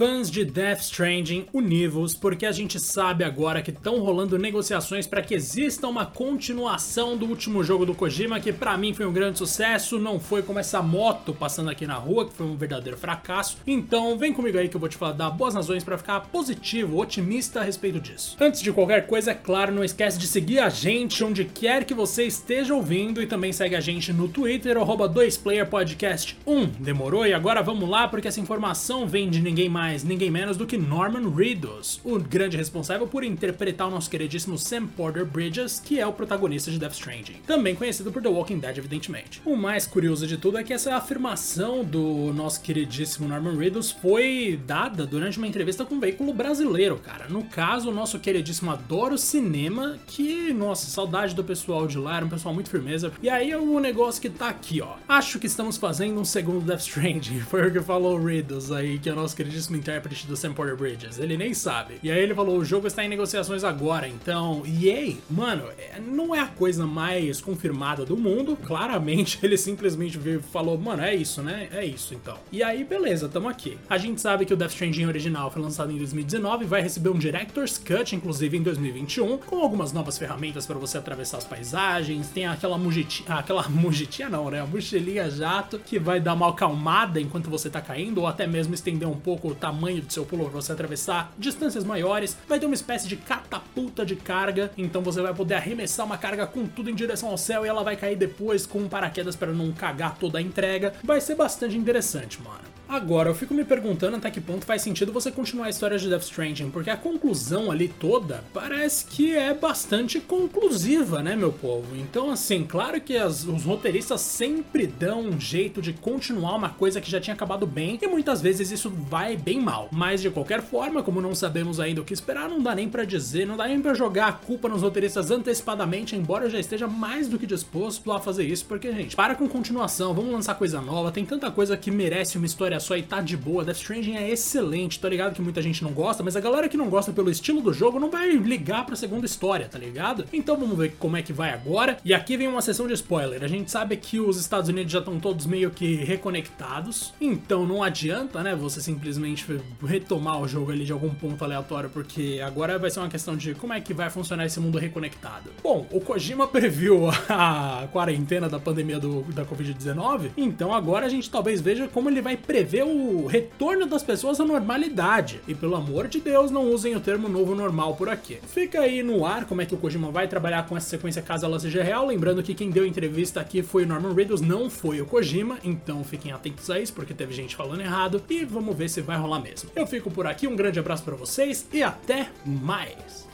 Fãs de Death Stranding, univos, porque a gente sabe agora que estão rolando negociações para que exista uma continuação do último jogo do Kojima, que para mim foi um grande sucesso, não foi como essa moto passando aqui na rua, que foi um verdadeiro fracasso. Então, vem comigo aí que eu vou te falar dar boas razões para ficar positivo, otimista a respeito disso. Antes de qualquer coisa, é claro, não esquece de seguir a gente onde quer que você esteja ouvindo e também segue a gente no Twitter, arroba 2playerpodcast1. Demorou? E agora vamos lá, porque essa informação vem de ninguém mais mais, ninguém menos do que Norman Reedus, o grande responsável por interpretar o nosso queridíssimo Sam Porter Bridges, que é o protagonista de Death Stranding, também conhecido por The Walking Dead, evidentemente. O mais curioso de tudo é que essa afirmação do nosso queridíssimo Norman Reedus foi dada durante uma entrevista com um veículo brasileiro, cara. No caso, o nosso queridíssimo Adoro Cinema, que, nossa, saudade do pessoal de lá, era um pessoal muito firmeza. E aí o negócio que tá aqui, ó. Acho que estamos fazendo um segundo Death Stranding, foi o que falou o Reedus aí, que é o nosso queridíssimo intérprete do Sam Porter Bridges. Ele nem sabe. E aí ele falou: o jogo está em negociações agora, então. EA, mano, é, não é a coisa mais confirmada do mundo. Claramente ele simplesmente veio falou: mano, é isso, né? É isso então. E aí, beleza, tamo aqui. A gente sabe que o Death Stranding original foi lançado em 2019 vai receber um Director's Cut, inclusive em 2021, com algumas novas ferramentas para você atravessar as paisagens. Tem aquela mugitinha, aquela mugitinha não, né? A mochilinha jato que vai dar uma acalmada enquanto você tá caindo, ou até mesmo estender um pouco tamanho do seu pulo para você atravessar distâncias maiores, vai ter uma espécie de catapulta de carga, então você vai poder arremessar uma carga com tudo em direção ao céu e ela vai cair depois com um paraquedas para não cagar toda a entrega. Vai ser bastante interessante, mano. Agora, eu fico me perguntando até que ponto faz sentido você continuar a história de Death Stranding, porque a conclusão ali toda parece que é bastante conclusiva, né, meu povo? Então, assim, claro que as, os roteiristas sempre dão um jeito de continuar uma coisa que já tinha acabado bem, e muitas vezes isso vai bem mal. Mas de qualquer forma, como não sabemos ainda o que esperar, não dá nem para dizer, não dá nem para jogar a culpa nos roteiristas antecipadamente, embora eu já esteja mais do que disposto a fazer isso, porque, gente, para com continuação, vamos lançar coisa nova, tem tanta coisa que merece uma história só e tá de boa. Death Stranding é excelente, tô ligado que muita gente não gosta, mas a galera que não gosta pelo estilo do jogo não vai ligar pra segunda história, tá ligado? Então vamos ver como é que vai agora. E aqui vem uma sessão de spoiler. A gente sabe que os Estados Unidos já estão todos meio que reconectados, então não adianta, né, você simplesmente retomar o jogo ali de algum ponto aleatório, porque agora vai ser uma questão de como é que vai funcionar esse mundo reconectado. Bom, o Kojima previu a quarentena da pandemia do, da Covid-19, então agora a gente talvez veja como ele vai prever prevê o retorno das pessoas à normalidade. E pelo amor de Deus, não usem o termo novo normal por aqui. Fica aí no ar como é que o Kojima vai trabalhar com essa sequência caso ela seja real. Lembrando que quem deu entrevista aqui foi o Norman Reedus, não foi o Kojima. Então fiquem atentos a isso, porque teve gente falando errado. E vamos ver se vai rolar mesmo. Eu fico por aqui, um grande abraço para vocês e até mais!